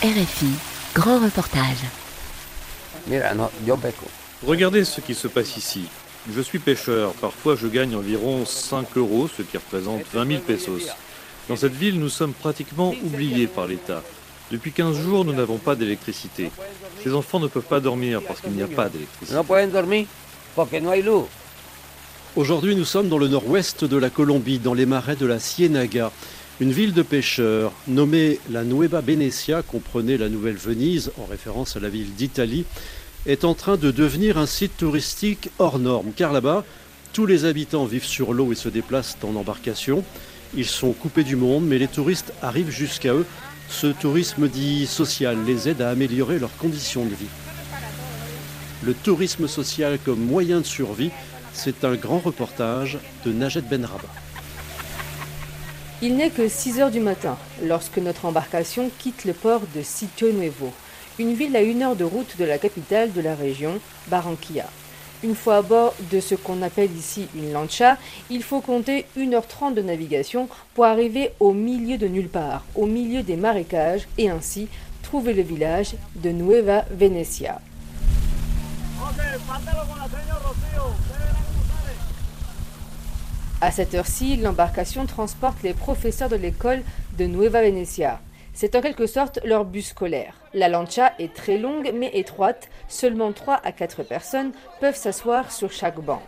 RFI, grand reportage. Regardez ce qui se passe ici. Je suis pêcheur. Parfois, je gagne environ 5 euros, ce qui représente 20 000 pesos. Dans cette ville, nous sommes pratiquement oubliés par l'État. Depuis 15 jours, nous n'avons pas d'électricité. Ces enfants ne peuvent pas dormir parce qu'il n'y a pas d'électricité. Aujourd'hui, nous sommes dans le nord-ouest de la Colombie, dans les marais de la Ciénaga. Une ville de pêcheurs nommée la Nueva Venecia, comprenait la Nouvelle Venise en référence à la ville d'Italie, est en train de devenir un site touristique hors norme. Car là-bas, tous les habitants vivent sur l'eau et se déplacent en embarcation. Ils sont coupés du monde, mais les touristes arrivent jusqu'à eux. Ce tourisme dit social les aide à améliorer leurs conditions de vie. Le tourisme social comme moyen de survie, c'est un grand reportage de Najet Benraba. Il n'est que 6 heures du matin lorsque notre embarcation quitte le port de Sitio Nuevo, une ville à une heure de route de la capitale de la région, Barranquilla. Une fois à bord de ce qu'on appelle ici une lancha, il faut compter 1h30 de navigation pour arriver au milieu de nulle part, au milieu des marécages, et ainsi trouver le village de Nueva Venecia. À cette heure-ci, l'embarcation transporte les professeurs de l'école de Nueva Venecia. C'est en quelque sorte leur bus scolaire. La lancha est très longue mais étroite. Seulement 3 à 4 personnes peuvent s'asseoir sur chaque banc.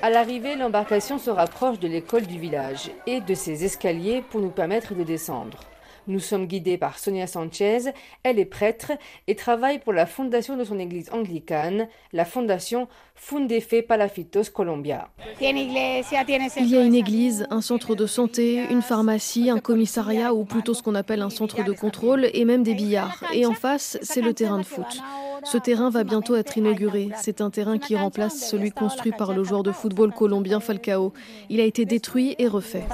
À l'arrivée, l'embarcation se rapproche de l'école du village et de ses escaliers pour nous permettre de descendre. Nous sommes guidés par Sonia Sanchez. Elle est prêtre et travaille pour la fondation de son église anglicane, la fondation Fundefe Palafitos Colombia. Il y a une église, un centre de santé, une pharmacie, un commissariat ou plutôt ce qu'on appelle un centre de contrôle et même des billards. Et en face, c'est le terrain de foot. Ce terrain va bientôt être inauguré. C'est un terrain qui remplace celui construit par le joueur de football colombien Falcao. Il a été détruit et refait.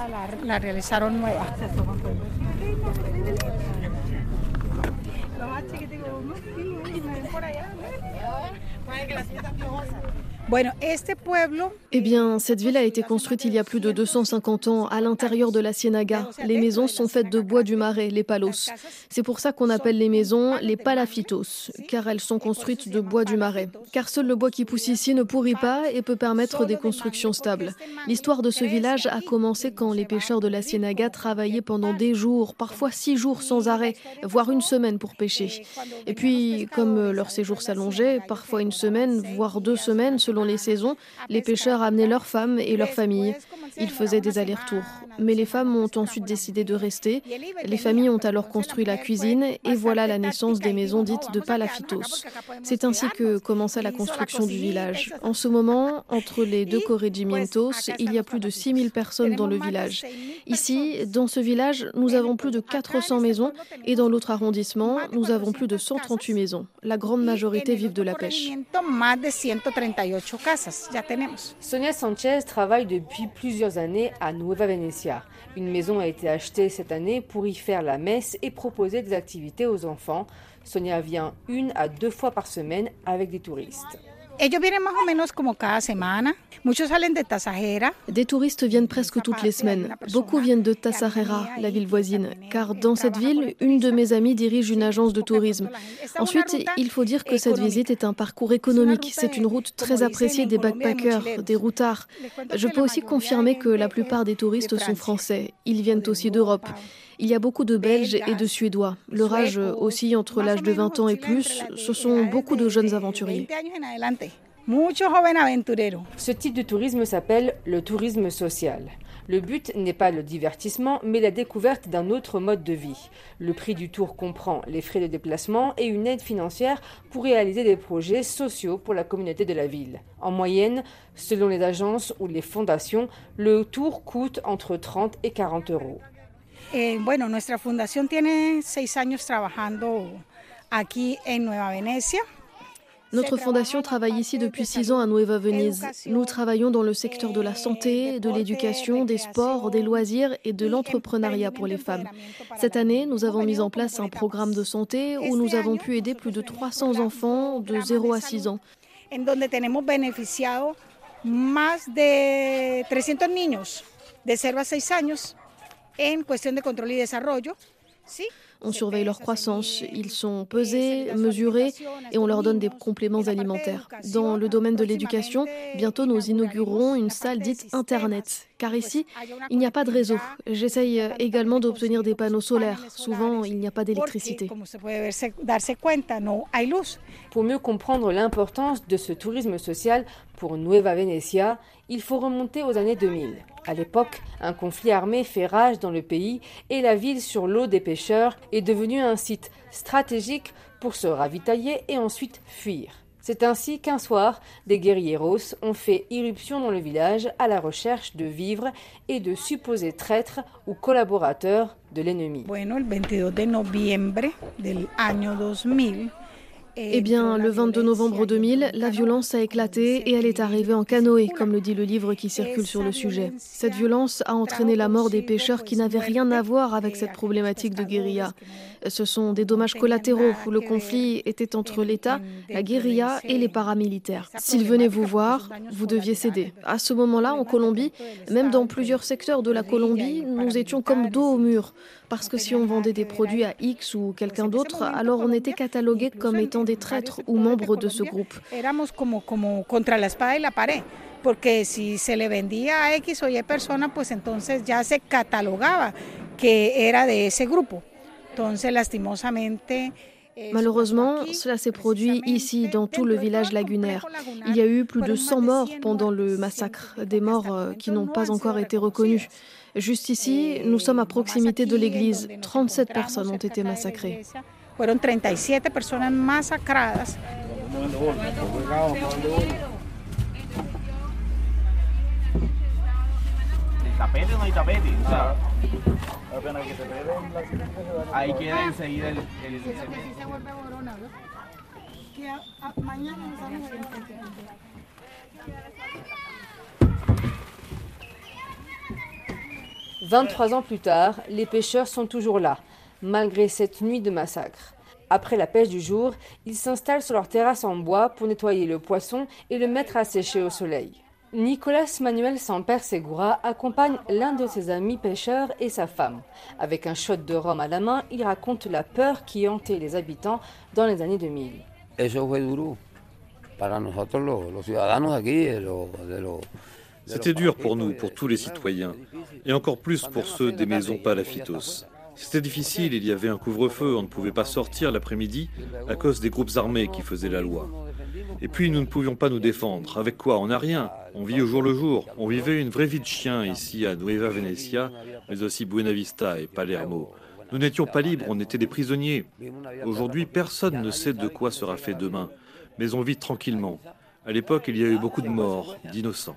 Pueden que la sientas piojosa. Eh bien, cette ville a été construite il y a plus de 250 ans à l'intérieur de la Ciénaga. Les maisons sont faites de bois du marais, les palos. C'est pour ça qu'on appelle les maisons les palafitos, car elles sont construites de bois du marais. Car seul le bois qui pousse ici ne pourrit pas et peut permettre des constructions stables. L'histoire de ce village a commencé quand les pêcheurs de la Ciénaga travaillaient pendant des jours, parfois six jours sans arrêt, voire une semaine pour pêcher. Et puis, comme leur séjour s'allongeait, parfois une semaine, voire deux semaines selon les saisons, les pêcheurs amenaient leurs femmes et leurs familles. Ils faisaient des allers-retours. Mais les femmes ont ensuite décidé de rester. Les familles ont alors construit la cuisine et voilà la naissance des maisons dites de palafitos. C'est ainsi que commença la construction du village. En ce moment, entre les deux corregimientos, il y a plus de 6000 personnes dans le village. Ici, dans ce village, nous avons plus de 400 maisons et dans l'autre arrondissement, nous avons plus de 138 maisons. La grande majorité vivent de la pêche. Sonia Sanchez travaille depuis plusieurs années à Nueva Venecia. Une maison a été achetée cette année pour y faire la messe et proposer des activités aux enfants. Sonia vient une à deux fois par semaine avec des touristes. Des touristes viennent presque toutes les semaines. Beaucoup viennent de Tasajera, la ville voisine, car dans cette ville, une de mes amies dirige une agence de tourisme. Ensuite, il faut dire que cette visite est un parcours économique. C'est une route très appréciée des backpackers, des routards. Je peux aussi confirmer que la plupart des touristes sont français. Ils viennent aussi d'Europe. Il y a beaucoup de Belges et de Suédois. Leur âge oscille entre l'âge de 20 ans et plus. Ce sont beaucoup de jeunes aventuriers. Ce type de tourisme s'appelle le tourisme social. Le but n'est pas le divertissement, mais la découverte d'un autre mode de vie. Le prix du tour comprend les frais de déplacement et une aide financière pour réaliser des projets sociaux pour la communauté de la ville. En moyenne, selon les agences ou les fondations, le tour coûte entre 30 et 40 euros. Eh, bueno, nuestra fundación tiene seis años trabajando aquí en Nueva Venecia. Notre fondation travaille ici depuis six ans à Nueva Venise. Nous travaillons dans le secteur de la santé, de l'éducation, des sports, des loisirs et de l'entrepreneuriat pour les femmes. Cette année, nous avons mis en place un programme de santé où nous avons pu aider plus de 300 enfants de 0 à 6 ans. De 300 niños de 0 a 6 años en cuestión de control y desarrollo. ¿sí? On surveille leur croissance, ils sont pesés, mesurés et on leur donne des compléments alimentaires. Dans le domaine de l'éducation, bientôt nous inaugurerons une salle dite Internet, car ici, il n'y a pas de réseau. J'essaye également d'obtenir des panneaux solaires. Souvent, il n'y a pas d'électricité. Pour mieux comprendre l'importance de ce tourisme social pour Nueva Venecia, il faut remonter aux années 2000. À l'époque, un conflit armé fait rage dans le pays et la ville sur l'eau des pêcheurs est devenue un site stratégique pour se ravitailler et ensuite fuir. C'est ainsi qu'un soir, des guerrieros ont fait irruption dans le village à la recherche de vivres et de supposés traîtres ou collaborateurs de l'ennemi. Bueno, el 22 de noviembre del año 2000 eh bien, le 22 novembre 2000, la violence a éclaté et elle est arrivée en canoë, comme le dit le livre qui circule sur le sujet. Cette violence a entraîné la mort des pêcheurs qui n'avaient rien à voir avec cette problématique de guérilla. Ce sont des dommages collatéraux où le conflit était entre l'État, la guérilla et les paramilitaires. S'ils venaient vous voir, vous deviez céder. À ce moment-là, en Colombie, même dans plusieurs secteurs de la Colombie, nous étions comme dos au mur. Parce que si on vendait des produits à X ou quelqu'un d'autre, alors on était catalogué comme étant des traîtres ou membres de ce groupe. Éramos como, como contra la espada y la pared. Porque si se le vendía a X o Y persona, pues entonces ya se catalogaba que era de ese grupo. Entonces, lastimosamente, Malheureusement, cela s'est produit ici, dans tout le village lagunaire. Il y a eu plus de 100 morts pendant le massacre, des morts euh, qui n'ont pas encore été reconnus. Juste ici, nous sommes à proximité de l'église. 37 personnes ont été massacrées. Fueron 37 personas masacradas. tapete no hay tapete. O sea, apenas que se peguen ahí queda enseguida el, el, se vuelve borona, ¿no? Que a, a, mañana nos vamos a ir. 23 ans plus tard, les pêcheurs sont toujours là, malgré cette nuit de massacre. Après la pêche du jour, ils s'installent sur leur terrasse en bois pour nettoyer le poisson et le mettre à sécher au soleil. Nicolas Manuel Samper Segura accompagne l'un de ses amis pêcheurs et sa femme. Avec un shot de rhum à la main, il raconte la peur qui hantait les habitants dans les années 2000. Eso fue duro para nosotros los, los ciudadanos aquí, de los, de los C'était dur pour nous, pour tous les citoyens, et encore plus pour ceux des maisons Palafitos. C'était difficile, il y avait un couvre-feu, on ne pouvait pas sortir l'après-midi à cause des groupes armés qui faisaient la loi. Et puis nous ne pouvions pas nous défendre. Avec quoi? On n'a rien. On vit au jour le jour. On vivait une vraie vie de chien ici à Nueva Venecia, mais aussi Buenavista et Palermo. Nous n'étions pas libres, on était des prisonniers. Aujourd'hui, personne ne sait de quoi sera fait demain, mais on vit tranquillement. À l'époque, il y a eu beaucoup de morts, d'innocents.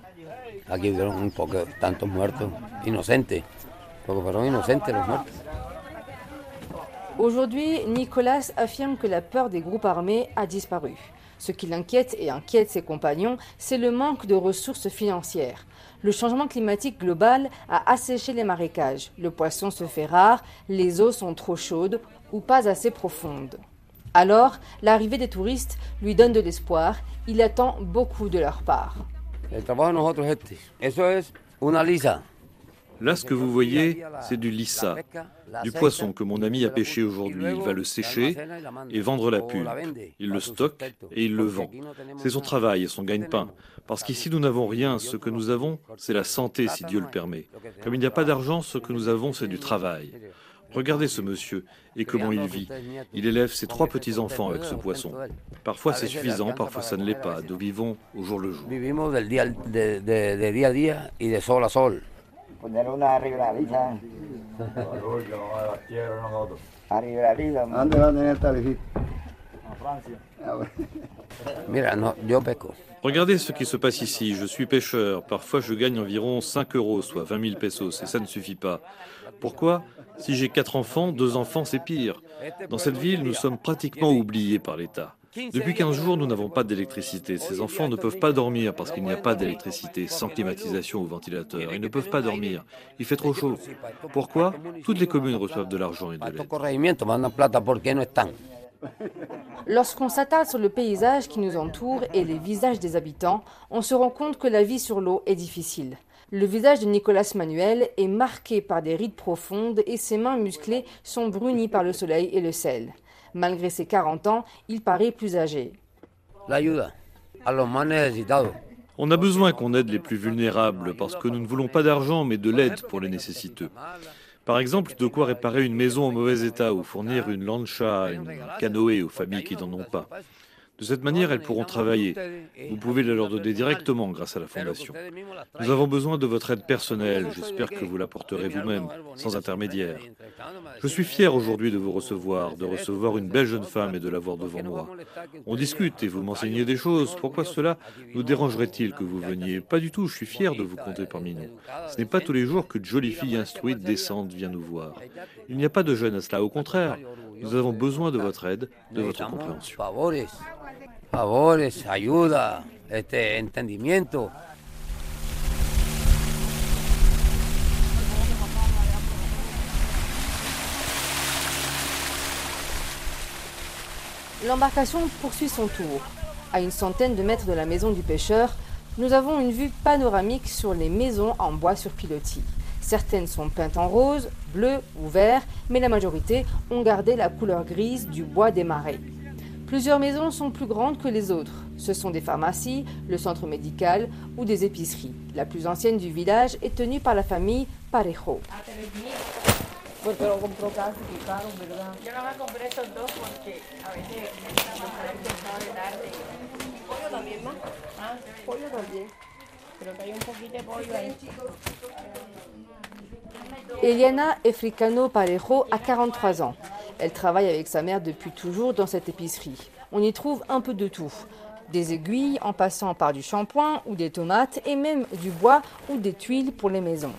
Aquí hubieron un poco, tantos muertos, inocentes, porque fueron inocentes los muertos. Aujourd'hui, Nicolas affirme que la peur des groupes armés a disparu. Ce qui l'inquiète et inquiète ses compagnons, c'est le manque de ressources financières. Le changement climatique global a asséché les marécages. Le poisson se fait rare, les eaux sont trop chaudes ou pas assez profondes. Alors, l'arrivée des touristes lui donne de l'espoir. Il attend beaucoup de leur part. Là, ce que vous voyez, c'est du lissa, du poisson que mon ami a pêché aujourd'hui. Il va le sécher et vendre la pulpe. Il le stocke et il le vend. C'est son travail et son gagne-pain. Parce qu'ici, nous n'avons rien. Ce que nous avons, c'est la santé, si Dieu le permet. Comme il n'y a pas d'argent, ce que nous avons, c'est du travail. Regardez ce monsieur et comment il vit. Il élève ses trois petits-enfants avec ce poisson. Parfois c'est suffisant, parfois ça ne l'est pas. Nous vivons au jour le jour. Regardez ce qui se passe ici. Je suis pêcheur. Parfois, je gagne environ 5 euros, soit 20 000 pesos, et ça ne suffit pas. Pourquoi? Si j'ai quatre enfants, deux enfants, c'est pire. Dans cette ville, nous sommes pratiquement oubliés par l'État. Depuis 15 jours, nous n'avons pas d'électricité. Ces enfants ne peuvent pas dormir parce qu'il n'y a pas d'électricité, sans climatisation ou ventilateur. Ils ne peuvent pas dormir. Il fait trop chaud. Pourquoi? Toutes les communes reçoivent de l'argent et de l'aide. Lorsqu'on s'attarde sur le paysage qui nous entoure et les visages des habitants, on se rend compte que la vie sur l'eau est difficile. Le visage de Nicolas Manuel est marqué par des rides profondes et ses mains musclées sont brunies par le soleil et le sel. Malgré ses 40 ans, il paraît plus âgé. On a besoin qu'on aide les plus vulnérables parce que nous ne voulons pas d'argent mais de l'aide pour les nécessiteux. Par exemple, de quoi réparer une maison en mauvais état ou fournir une lancha, une canoë aux familles qui n'en ont pas. De cette manière, elles pourront travailler. Vous pouvez les leur donner directement grâce à la Fondation. Nous avons besoin de votre aide personnelle. J'espère que vous l'apporterez vous-même, sans intermédiaire. Je suis fier aujourd'hui de vous recevoir, de recevoir une belle jeune femme et de l'avoir devant moi. On discute et vous m'enseignez des choses. Pourquoi cela nous dérangerait-il que vous veniez? Pas du tout, je suis fier de vous compter parmi nous. Ce n'est pas tous les jours qu'une jolie fille instruite, décente vient nous voir. Il n'y a pas de jeune à cela, au contraire. Nous avons besoin de votre aide, de votre compréhension. favores, ayuda, este entendimiento. L'embarcation poursuit son tour. À une centaine de mètres de la maison du pêcheur, nous avons une vue panoramique sur les maisons en bois sur pilotis. Certaines sont peintes en rose, bleu ou vert, mais la majorité ont gardé la couleur grise du bois des marais. Plusieurs maisons sont plus grandes que les autres. Ce sont des pharmacies, le centre médical ou des épiceries. La plus ancienne du village est tenue par la famille Parejo. Eliana Efricano Parejo a 43 ans. Elle travaille avec sa mère depuis toujours dans cette épicerie. On y trouve un peu de tout. Des aiguilles en passant par du shampoing ou des tomates et même du bois ou des tuiles pour les maisons.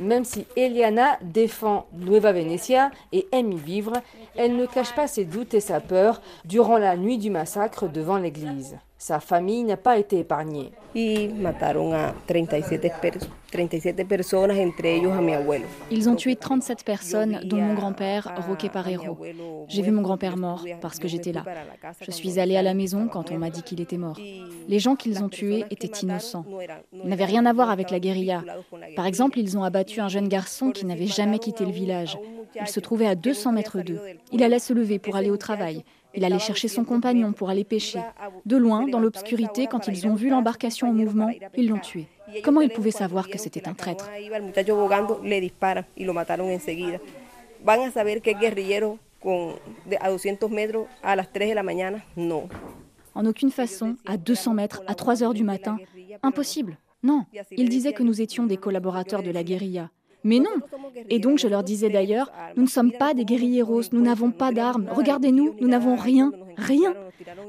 Même si Eliana défend Nueva Venecia et aime y vivre, elle ne cache pas ses doutes et sa peur durant la nuit du massacre devant l'église. Sa famille n'a pas été épargnée. Ils ont tué 37 personnes, dont mon grand-père, Roque Parero. J'ai vu mon grand-père mort parce que j'étais là. Je suis allée à la maison quand on m'a dit qu'il était mort. Les gens qu'ils ont tués étaient innocents. Ils n'avaient rien à voir avec la guérilla. Par exemple, ils ont abattu un jeune garçon qui n'avait jamais quitté le village. Il se trouvait à 200 mètres d'eux. Il allait se lever pour aller au travail. Il allait chercher son compagnon pour aller pêcher. De loin, dans l'obscurité, quand ils ont vu l'embarcation en mouvement, ils l'ont tué. Comment ils pouvaient savoir que c'était un traître? En aucune façon, à 200 mètres, à 3 heures du matin. Impossible. Non. Ils disaient que nous étions des collaborateurs de la guérilla. Mais non. Et donc je leur disais d'ailleurs, nous ne sommes pas des guérilleros, nous n'avons pas d'armes. Regardez-nous, nous n'avons rien, rien.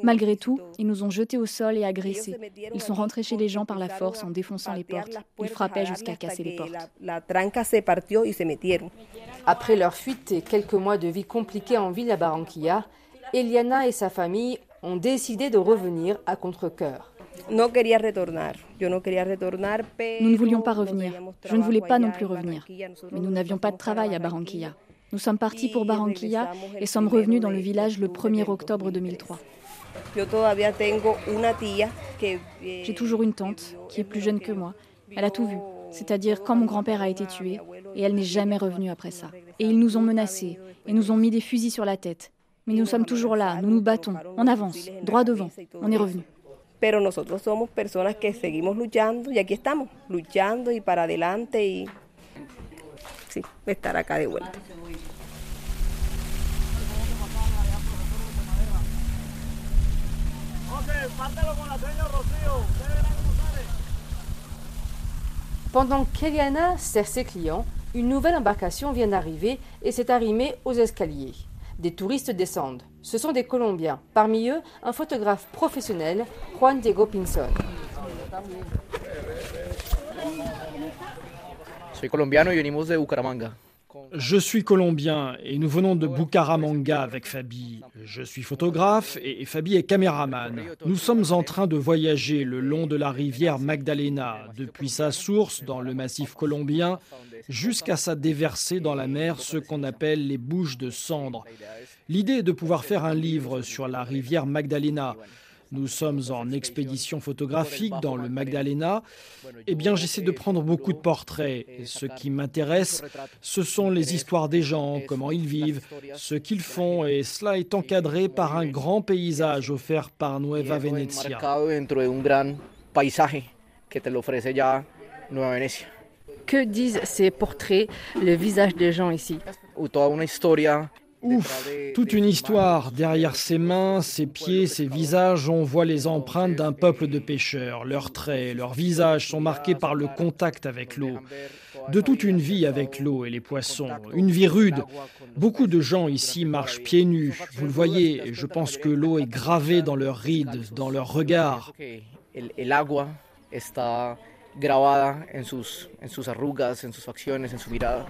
Malgré tout, ils nous ont jetés au sol et agressés. Ils sont rentrés chez les gens par la force en défonçant les portes. Ils frappaient jusqu'à casser les portes. Après leur fuite et quelques mois de vie compliquée en ville à Barranquilla, Eliana et sa famille ont décidé de revenir à contre-coeur. Nous ne voulions pas revenir. Je ne voulais pas non plus revenir. Mais nous n'avions pas de travail à Barranquilla. Nous sommes partis pour Barranquilla et sommes revenus dans le village le 1er octobre 2003. J'ai toujours une tante qui est plus jeune que moi. Elle a tout vu, c'est-à-dire quand mon grand-père a été tué, et elle n'est jamais revenue après ça. Et ils nous ont menacés et nous ont mis des fusils sur la tête. Mais nous sommes toujours là, nous nous battons, on avance, droit devant, on est revenu. Pero nosotros somos personas que seguimos luchando y aquí estamos, luchando y para adelante y sí, estar acá de vuelta. Pendant qu'Eliana sert ses clients, une nouvelle embarcation vient d'arriver et s'est arrimée aux escaliers. Des touristes descendent. Ce sont des Colombiens. Parmi eux, un photographe professionnel, Juan Diego Pinzón. Soy colombiano y venimos de Bucaramanga. Je suis colombien et nous venons de Bucaramanga avec Fabi. Je suis photographe et Fabi est caméraman. Nous sommes en train de voyager le long de la rivière Magdalena, depuis sa source dans le massif colombien jusqu'à sa déversée dans la mer, ce qu'on appelle les bouches de cendres. L'idée est de pouvoir faire un livre sur la rivière Magdalena. Nous sommes en expédition photographique dans le Magdalena. Eh bien, j'essaie de prendre beaucoup de portraits. Et ce qui m'intéresse, ce sont les histoires des gens, comment ils vivent, ce qu'ils font, et cela est encadré par un grand paysage offert par Nueva Venezia. Que disent ces portraits, le visage des gens ici? Ouf, toute une histoire. Derrière ses mains, ses pieds, ses visages, on voit les empreintes d'un peuple de pêcheurs. Leurs traits, leurs visages sont marqués par le contact avec l'eau. De toute une vie avec l'eau et les poissons. Une vie rude. Beaucoup de gens ici marchent pieds nus. Vous le voyez, je pense que l'eau est gravée dans leurs rides, dans leurs regards. arrugas.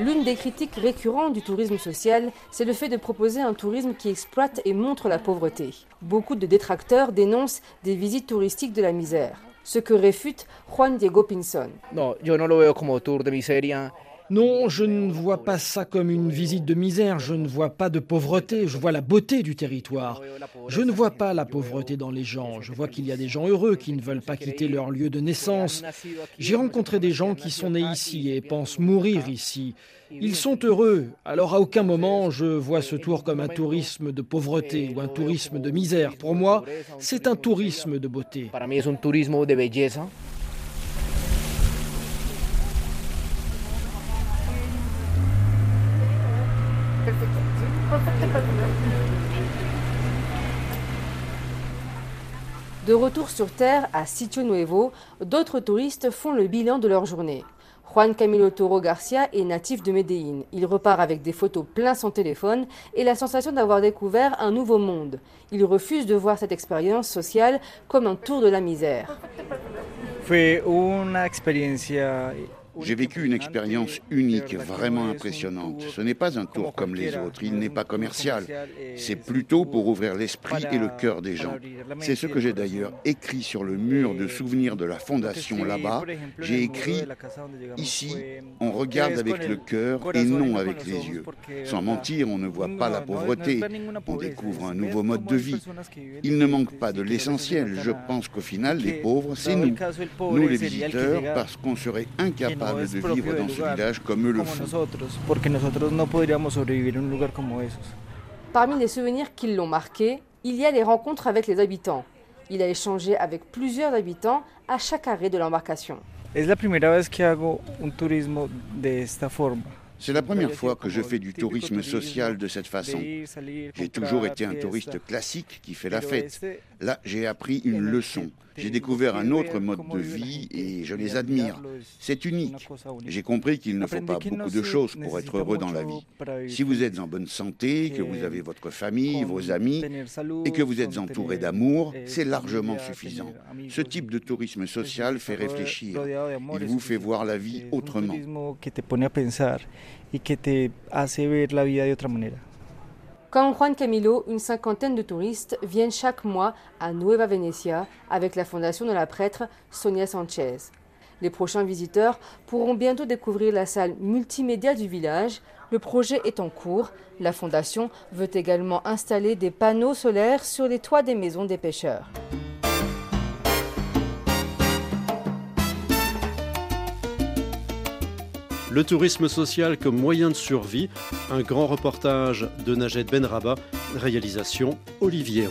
L'une des critiques récurrentes du tourisme social, c'est le fait de proposer un tourisme qui exploite et montre la pauvreté. Beaucoup de détracteurs dénoncent des visites touristiques de la misère, ce que réfute Juan Diego Pinson. Non, yo no lo veo como tour de miseria. Non, je ne vois pas ça comme une visite de misère, je ne vois pas de pauvreté, je vois la beauté du territoire. Je ne vois pas la pauvreté dans les gens, je vois qu'il y a des gens heureux qui ne veulent pas quitter leur lieu de naissance. J'ai rencontré des gens qui sont nés ici et pensent mourir ici. Ils sont heureux, alors à aucun moment je vois ce tour comme un tourisme de pauvreté ou un tourisme de misère. Pour moi, c'est un tourisme de beauté. De retour sur Terre à Sitio Nuevo, d'autres touristes font le bilan de leur journée. Juan Camilo Toro Garcia est natif de Medellín. Il repart avec des photos plein son téléphone et la sensation d'avoir découvert un nouveau monde. Il refuse de voir cette expérience sociale comme un tour de la misère. J'ai vécu une expérience unique, vraiment impressionnante. Ce n'est pas un tour comme les autres, il n'est pas commercial. C'est plutôt pour ouvrir l'esprit et le cœur des gens. C'est ce que j'ai d'ailleurs écrit sur le mur de souvenirs de la fondation là-bas. J'ai écrit Ici, on regarde avec le cœur et non avec les yeux. Sans mentir, on ne voit pas la pauvreté, on découvre un nouveau mode de vie. Il ne manque pas de l'essentiel. Je pense qu'au final, les pauvres, c'est nous, nous les visiteurs, parce qu'on serait de vivre dans ce village comme eux le font. Parmi les souvenirs qui l'ont marqué, il y a les rencontres avec les habitants. Il a échangé avec plusieurs habitants à chaque arrêt de l'embarcation. C'est la première fois que je fais du tourisme social de cette façon. J'ai toujours été un touriste classique qui fait la fête. Là, j'ai appris une leçon. J'ai découvert un autre mode de vie et je les admire. C'est unique. J'ai compris qu'il ne faut pas beaucoup de choses pour être heureux dans la vie. Si vous êtes en bonne santé, que vous avez votre famille, vos amis et que vous êtes entouré d'amour, c'est largement suffisant. Ce type de tourisme social fait réfléchir. Il vous fait voir la vie autrement. Comme Juan Camilo, une cinquantaine de touristes viennent chaque mois à Nueva Venecia avec la fondation de la prêtre Sonia Sanchez. Les prochains visiteurs pourront bientôt découvrir la salle multimédia du village. Le projet est en cours. La fondation veut également installer des panneaux solaires sur les toits des maisons des pêcheurs. Le tourisme social comme moyen de survie, un grand reportage de Najed Benraba, réalisation Olivier